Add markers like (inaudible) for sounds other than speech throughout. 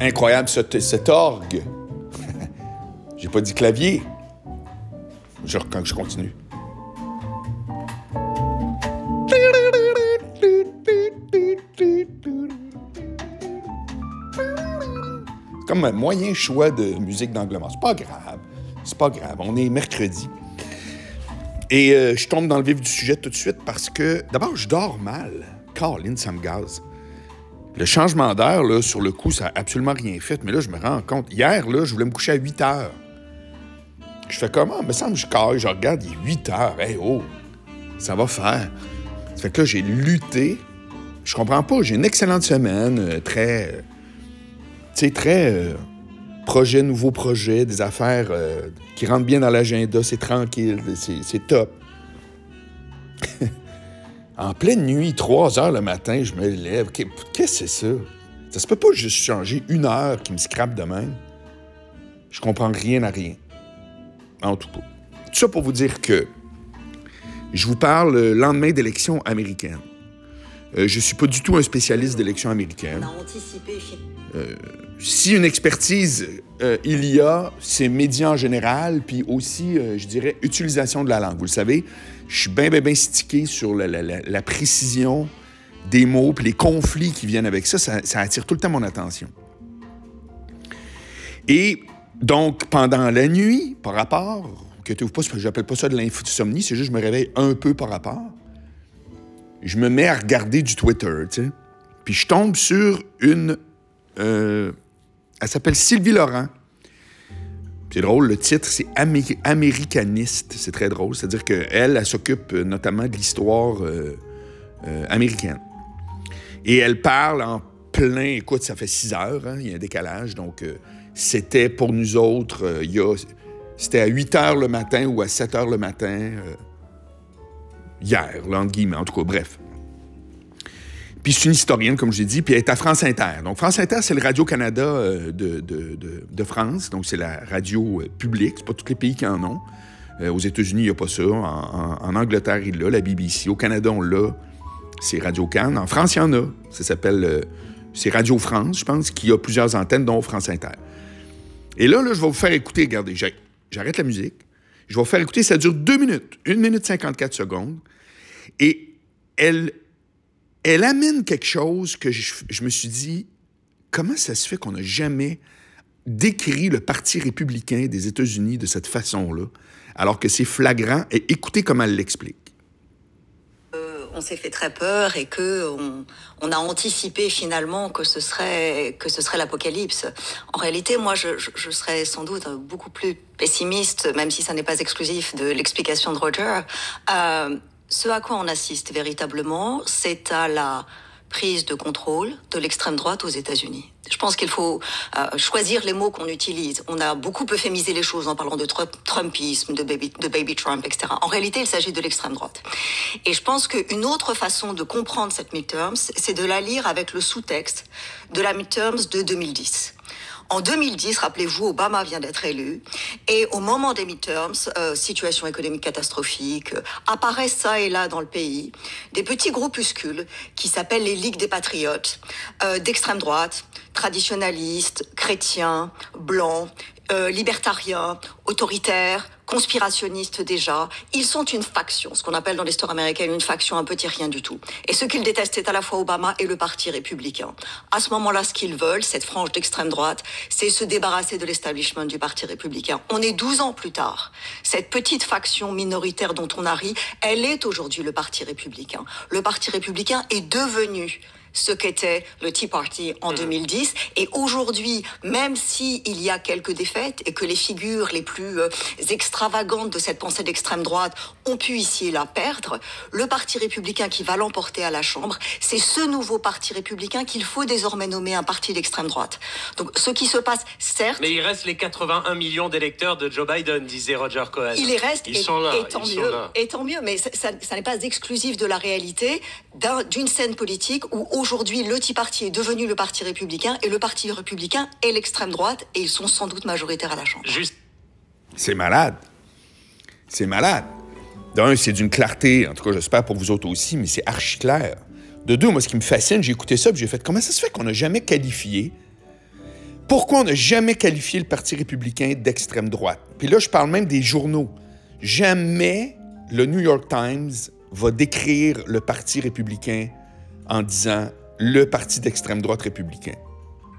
Incroyable cet, cet orgue. (laughs) J'ai pas dit clavier. Je, je continue. Comme un moyen choix de musique d'anglement. C'est pas grave. C'est pas grave. On est mercredi. Et euh, je tombe dans le vif du sujet tout de suite parce que, d'abord, je dors mal. Caroline, ça me gaze. Le changement d'heure, sur le coup, ça n'a absolument rien fait. Mais là, je me rends compte. Hier, là, je voulais me coucher à 8 heures. Je fais comment? Il me semble que je caille, je regarde, il est 8 heures. Hey, oh, ça va faire. Ça fait que là, j'ai lutté. Je comprends pas. J'ai une excellente semaine, euh, très. euh, tu sais, très. euh, projet, nouveau projet, des affaires qui rentrent bien dans l'agenda, c'est tranquille, c'est top. (laughs) en pleine nuit, 3 heures le matin, je me lève. Qu'est- Qu'est-ce que c'est ça? Ça se peut pas juste changer une heure qui me scrape de même. Je comprends rien à rien. En tout cas. Tout ça pour vous dire que je vous parle le lendemain d'élections américaines. Euh, je suis pas du tout un spécialiste d'élections américaines. Anticipé Si une expertise euh, il y a, c'est médias en général, puis aussi, euh, je dirais, utilisation de la langue. Vous le savez, je suis bien, bien, bien stické sur la, précision des mots, puis les conflits qui viennent avec ça, ça, attire tout le temps mon attention. Et donc, pendant la nuit, par rapport, inquiétez-vous pas, c'est parce que j'appelle pas ça de l'insomnie, c'est juste que je me réveille un peu par rapport. Je me mets à regarder du Twitter, tu sais. Puis je tombe sur une euh, elle s'appelle Sylvie Laurent. C'est drôle, le titre, c'est Amé- Américaniste. C'est très drôle. C'est-à-dire qu'elle, elle, s'occupe euh, notamment de l'histoire euh, euh, américaine. Et elle parle en plein. Écoute, ça fait 6 heures, hein, il y a un décalage. Donc, c'était pour nous autres, il c'était à 8 heures le matin ou à 7 heures le matin, hier, là, entre. En tout cas, bref. Puis c'est une historienne, comme je l'ai dit, puis elle est à France Inter. Donc France Inter, c'est le Radio-Canada euh, de, de- de- France, donc c'est la radio euh, publique, c'est pas tous les pays qui en ont. Euh, aux États-Unis, il n'y a pas ça. En, Angleterre, il l'a, la BBC. Au Canada, on l'a, c'est Radio-Can. En France, il y en a. Ça s'appelle, euh, c'est Radio France, je pense, qui a plusieurs antennes, dont France Inter. Et là, là, je vais vous faire écouter, regardez, j'ai- j'arrête la musique. Je vais vous faire écouter, ça dure deux minutes, une minute 54 secondes. Et elle elle amène quelque chose que je, me suis dit, comment ça se fait qu'on n'a jamais décrit le Parti républicain des États-Unis de cette façon-là, alors que c'est flagrant, et écoutez comment elle l'explique. on s'est fait très peur et que on, a anticipé finalement que ce serait que ce serait l'apocalypse. En réalité, moi, je serais sans doute beaucoup plus pessimiste, même si ça n'est pas exclusif de l'explication de Roger. Euh, ce à quoi on assiste véritablement, c'est à la prise de contrôle de l'extrême droite aux États-Unis. Je pense qu'il faut euh, choisir les mots qu'on utilise. On a beaucoup euphémisé les choses en parlant de Trump- Trumpisme, de baby, de baby Trump, etc. En réalité, il s'agit de l'extrême droite. Et je pense qu'une autre façon de comprendre cette midterms, c'est de la lire avec le sous-texte de la midterms de 2010. En 2010, rappelez-vous, Obama vient d'être élu. Et au moment des midterms, euh, situation économique catastrophique, euh, apparaissent ça et là dans le pays des petits groupuscules qui s'appellent les Ligues des Patriotes, euh, d'extrême droite, traditionnalistes, chrétiens, blancs, euh, libertariens, autoritaires, conspirationnistes déjà. Ils sont une faction, ce qu'on appelle dans l'histoire américaine une faction un petit rien du tout. Et ce qu'ils détestent, c'est à la fois Obama et le Parti républicain. À ce moment-là, ce qu'ils veulent, cette frange d'extrême droite, c'est se débarrasser de l'establishment du Parti républicain. On est 12 ans plus tard. Cette petite faction minoritaire dont on a ri, elle est aujourd'hui le Parti républicain. Le Parti républicain est devenu ce qu'était le Tea Party en 2010. Et aujourd'hui, même s'il y a quelques défaites et que les figures les plus euh, extravagantes de cette pensée d'extrême droite ont pu ici et là perdre, le Parti républicain qui va l'emporter à la Chambre, c'est ce nouveau Parti républicain qu'il faut désormais nommer un parti d'extrême droite. Donc ce qui se passe, certes, Mais il reste les 81 millions d'électeurs de Joe Biden, disait Roger Cohen. il y reste Ils et, sont là, et tant ils sont mieux. là. Et tant mieux, mais ça, ça- ça n'est pas exclusif de la réalité d'un- d'une scène politique où aujourd'hui le Tea Party est devenu le Parti républicain et le Parti républicain est l'extrême droite et ils sont sans doute majoritaires à la Chambre. Juste C'est malade. C'est malade. D'un, c'est d'une clarté, en tout cas, j'espère pour vous autres aussi, mais c'est archi clair. De deux, moi, ce qui me fascine, j'ai écouté ça, puis j'ai fait comment ça se fait qu'on n'a jamais qualifié? Pourquoi on n'a jamais qualifié le Parti républicain d'extrême droite? Puis là, je parle même des journaux. Jamais le New York Times va décrire le Parti républicain en disant le parti d'extrême droite républicain.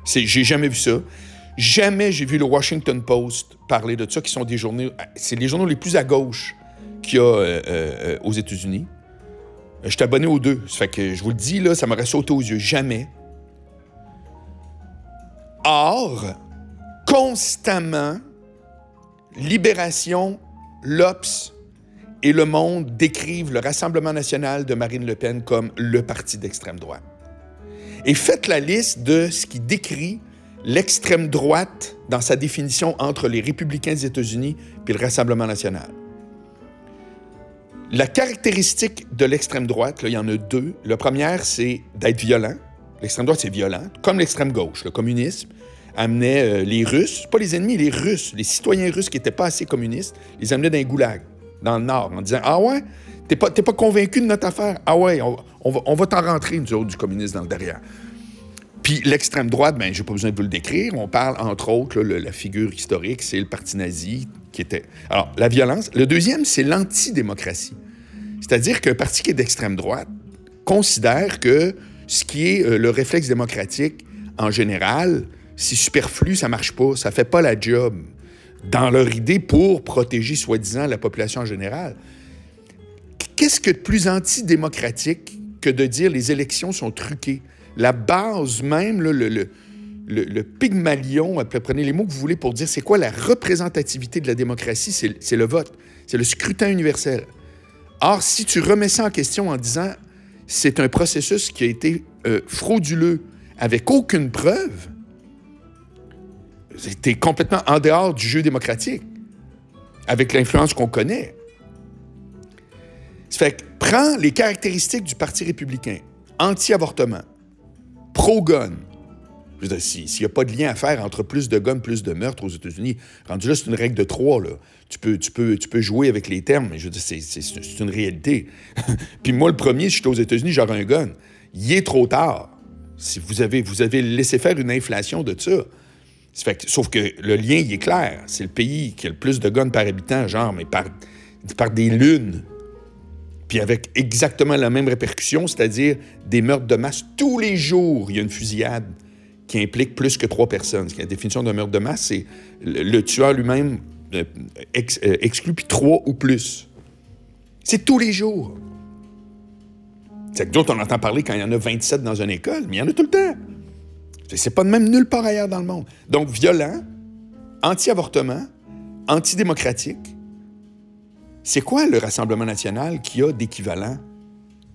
J'ai jamais vu ça. Jamais j'ai vu le Washington Post parler de ça, qui sont des journaux. C'est les journaux les plus à gauche qu'il y a euh, euh, aux États-Unis. Je suis abonné aux deux. Ça fait que je vous le dis, là, ça m'aurait sauté aux yeux. Jamais. Or, constamment, Libération, l'Obs et Le Monde décrivent le Rassemblement national de Marine Le Pen comme le parti d'extrême droite. Et faites la liste de ce qui décrit l'extrême droite dans sa définition entre les républicains des États-Unis et le Rassemblement national. La caractéristique de l'extrême droite, il y en a deux. La première, c'est d'être violent. L'extrême droite, c'est violent, comme l'extrême gauche. Le communisme amenait euh, les Russes, pas les ennemis, les Russes, les citoyens russes qui n'étaient pas assez communistes, les amenait dans les goulags, dans le Nord, en disant Ah ouais, t'es pas, pas convaincu de notre affaire? Ah ouais, on, va, on va t'en rentrer, nous autres, du communisme dans le derrière. Puis l'extrême droite, ben, j'ai pas besoin de vous le décrire. On parle, entre autres, la figure historique, c'est le parti nazi qui était. Alors, la violence. Le deuxième, c'est l'antidémocratie. C'est-à-dire qu'un parti qui est d'extrême droite considère que ce qui est euh, le réflexe démocratique en général, c'est superflu, ça marche pas, ça fait pas la job dans leur idée pour protéger soi-disant la population en général. Qu'est-ce que de plus antidémocratique que de dire les élections sont truquées? la base même, le, le, le, pygmalion, prenez les mots que vous voulez pour dire c'est quoi la représentativité de la démocratie, c'est le vote, c'est le scrutin universel. Or, si tu remets ça en question en disant c'est un processus qui a été euh, frauduleux avec aucune preuve, c'était complètement en dehors du jeu démocratique, avec l'influence qu'on connaît. Ça fait que prends les caractéristiques du Parti républicain, anti-avortement, pro-gun. S'il n'y a pas de lien à faire entre plus de guns, plus de meurtres aux États-Unis, rendu là, c'est une règle de trois. Tu peux jouer avec les termes, mais je veux dire, c'est une réalité. (laughs) Puis moi, le premier, si j'étais aux États-Unis, j'aurais un gun. Il est trop tard. Si vous avez, vous avez laissé faire une inflation de ça. Sauf que le lien, il est clair. C'est le pays qui a le plus de guns par habitant, genre, mais par, des lunes puis avec exactement la même répercussion, c'est-à-dire des meurtres de masse. Tous les jours, il y a une fusillade qui implique plus que trois personnes. La définition d'un meurtre de masse, c'est le, tueur lui-même euh, euh, exclut puis trois ou plus. C'est tous les jours. C'est que d'autres, on entend parler quand il y en a 27 dans une école, mais il y en a tout le temps. C'est pas de même nulle part ailleurs dans le monde. Donc, violent, anti-avortement, antidémocratique, c'est quoi le Rassemblement national qui a d'équivalent?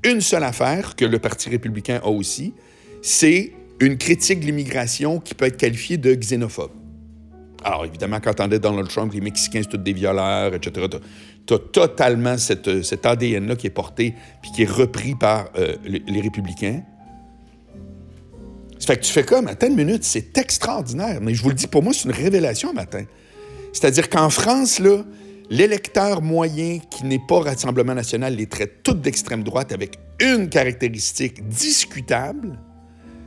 Une seule affaire que le Parti républicain a aussi, c'est une critique de l'immigration qui peut être qualifiée de xénophobe. Alors, évidemment, quand on est Donald Trump, les Mexicains, c'est tous des violeurs, etc., tu as totalement cet ADN-là qui est porté puis qui est repris par euh, les, républicains. Ça fait que tu fais comme, attends une minute, c'est extraordinaire. Mais je vous le dis, pour moi, c'est une révélation matin. C'est-à-dire qu'en France, là, L'électeur moyen qui n'est pas Rassemblement national les traite toutes d'extrême droite avec une caractéristique discutable,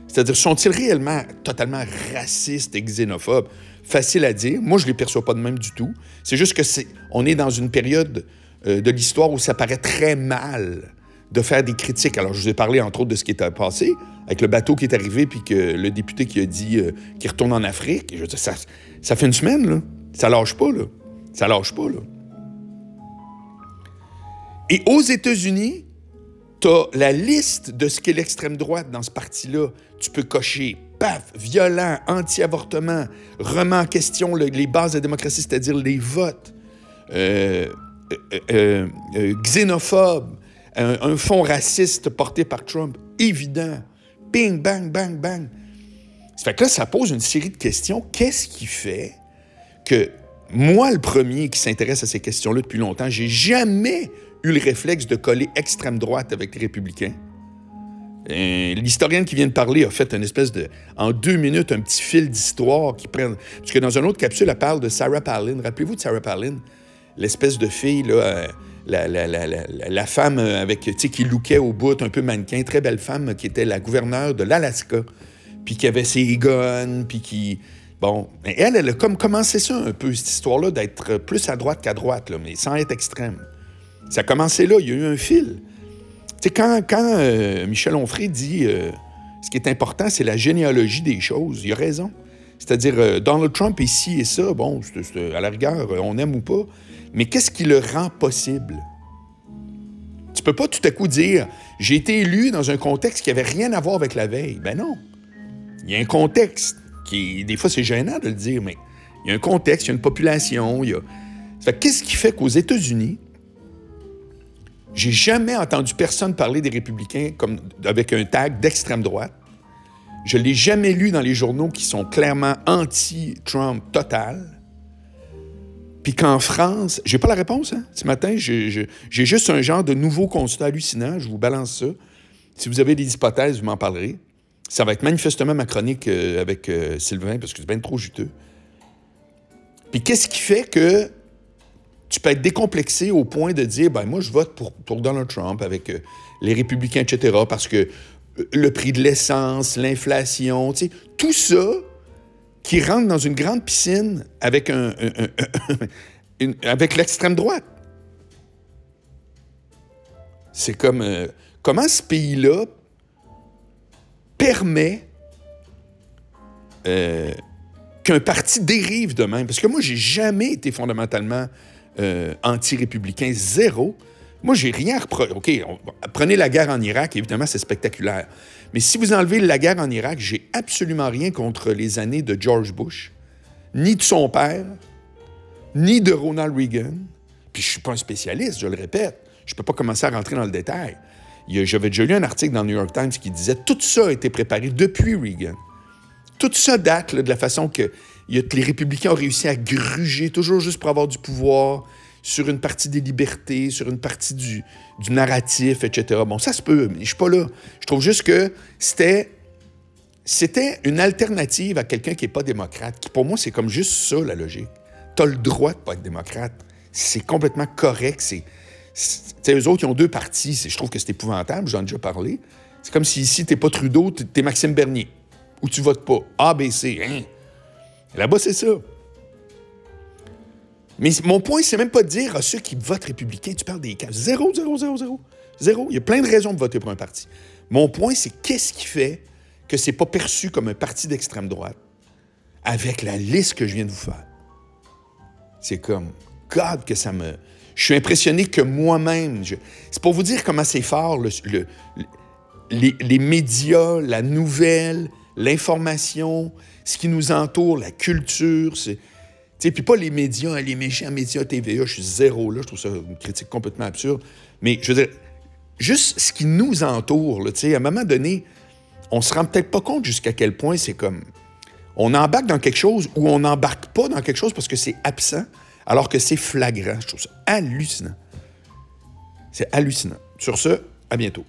c'est-à-dire sont-ils réellement totalement racistes et xénophobes? Facile à dire. Moi, je ne les perçois pas de même du tout. C'est juste que c'est, on est dans une période euh, de l'histoire où ça paraît très mal de faire des critiques. Alors, je vous ai parlé, entre autres, de ce qui est passé, avec le bateau qui est arrivé, puis que le député qui a dit euh, qu'il retourne en Afrique. Ça, fait une semaine, là. Ça lâche pas, là. Ça lâche pas, là. Et aux États-Unis, tu as la liste de ce qu'est l'extrême droite dans ce parti-là. Tu peux cocher, paf, violent, anti-avortement, remet en question les bases de la démocratie, c'est-à-dire les votes, euh, euh, xénophobe, un, fond raciste porté par Trump, évident. Bing, bang, bang, bang. Ça fait que là, ça pose une série de questions. Qu'est-ce qui fait que moi, le premier qui s'intéresse à ces questions-là depuis longtemps, j'ai jamais eu le réflexe de coller extrême droite avec les républicains? L'historienne qui vient de parler a fait une espèce de, en deux minutes, un petit fil d'histoire qui prend. Parce que dans une autre capsule, elle parle de Sarah Palin. Rappelez-vous de Sarah Palin, l'espèce de fille, là, euh, la, femme avec, qui lookait au bout, un peu mannequin, très belle femme, qui était la gouverneure de l'Alaska, puis qui avait ses guns, puis qui, Bon, elle, elle a comme commencé ça un peu, cette histoire-là, d'être plus à droite qu'à droite, mais sans être extrême. Ça a commencé là, il y a eu un fil. Tu sais, quand, quand euh, Michel Onfray dit euh, ce qui est important, c'est la généalogie des choses, il a raison. C'est-à-dire, euh, Donald Trump est ci et ça, bon, à la rigueur, on aime ou pas, mais qu'est-ce qui le rend possible? Tu peux pas tout à coup dire j'ai été élu dans un contexte qui avait rien à voir avec la veille. Ben non. Il y a un contexte qui, des fois, c'est gênant de le dire, mais il y a un contexte, il y a une population, qu'est-ce qui fait qu'aux États-Unis, j'ai jamais entendu personne parler des républicains comme avec un tag d'extrême droite. Je l'ai jamais lu dans les journaux qui sont clairement anti-Trump total. Puis qu'en France, j'ai pas la réponse, hein? Ce matin, j'ai juste un genre de nouveau constat hallucinant. Je vous balance ça. Si vous avez des hypothèses, vous m'en parlerez. Ça va être manifestement ma chronique euh, avec euh, Sylvain, parce que c'est bien trop juteux. Puis qu'est-ce qui fait que tu peux être décomplexé au point de dire, ben moi, je vote pour, Donald Trump avec euh, les républicains, etc., parce que le prix de l'essence, l'inflation, tout ça qui rentre dans une grande piscine avec, un, avec l'extrême droite. C'est comme... euh, comment ce pays-là permet euh, qu'un parti dérive de même? Parce que moi, j'ai jamais été fondamentalement euh, anti-républicain, zéro. Moi, j'ai rien à reprocher. OK, prenez la guerre en Irak, évidemment, c'est spectaculaire. Mais si vous enlevez la guerre en Irak, j'ai absolument rien contre les années de George Bush, ni de son père, ni de Ronald Reagan. Puis je suis pas un spécialiste, je le répète. Je peux pas commencer à rentrer dans le détail. J'avais déjà lu un article dans le New York Times qui disait tout ça a été préparé depuis Reagan. Tout ça date de la façon que les républicains ont réussi à gruger, toujours juste pour avoir du pouvoir, sur une partie des libertés, sur une partie du, du narratif, etc. Bon, ça se peut, mais je suis pas là. Je trouve juste que c'était c'était une alternative à quelqu'un qui n'est pas démocrate, qui pour moi, c'est comme juste ça, la logique. Tu as le droit de pas être démocrate. C'est complètement correct. C'est, c'est- tu eux autres, ils ont deux partis. Je trouve que c'est épouvantable, j'en ai déjà parlé. C'est comme si ici, t'es pas Trudeau, t'es Maxime Bernier. Ou tu votes pas. A, B, C. Hein? Là-bas, c'est ça. Mais mon point, c'est même pas de dire à ceux qui votent républicain, tu parles des cas. Zéro, zéro, zéro, zéro. Zéro. Il y a plein de raisons de voter pour un parti. Mon point, c'est qu'est-ce qui fait que c'est pas perçu comme un parti d'extrême droite avec la liste que je viens de vous faire? C'est comme, God, que ça me... Je suis impressionné que moi-même... je- C'est pour vous dire comment c'est fort, le- le- le- les, les médias, la nouvelle, l'information, ce qui nous entoure, la culture, c'est... Puis pas les médias, les méchants médias TVA, je suis zéro là, je trouve ça une critique complètement absurde. Mais je veux dire, juste ce qui nous entoure, à un moment donné, on se rend peut-être pas compte jusqu'à quel point c'est comme... On embarque dans quelque chose ou on n'embarque pas dans quelque chose parce que c'est absent, alors que c'est flagrant. Je trouve ça hallucinant. C'est hallucinant. Sur ce, à bientôt.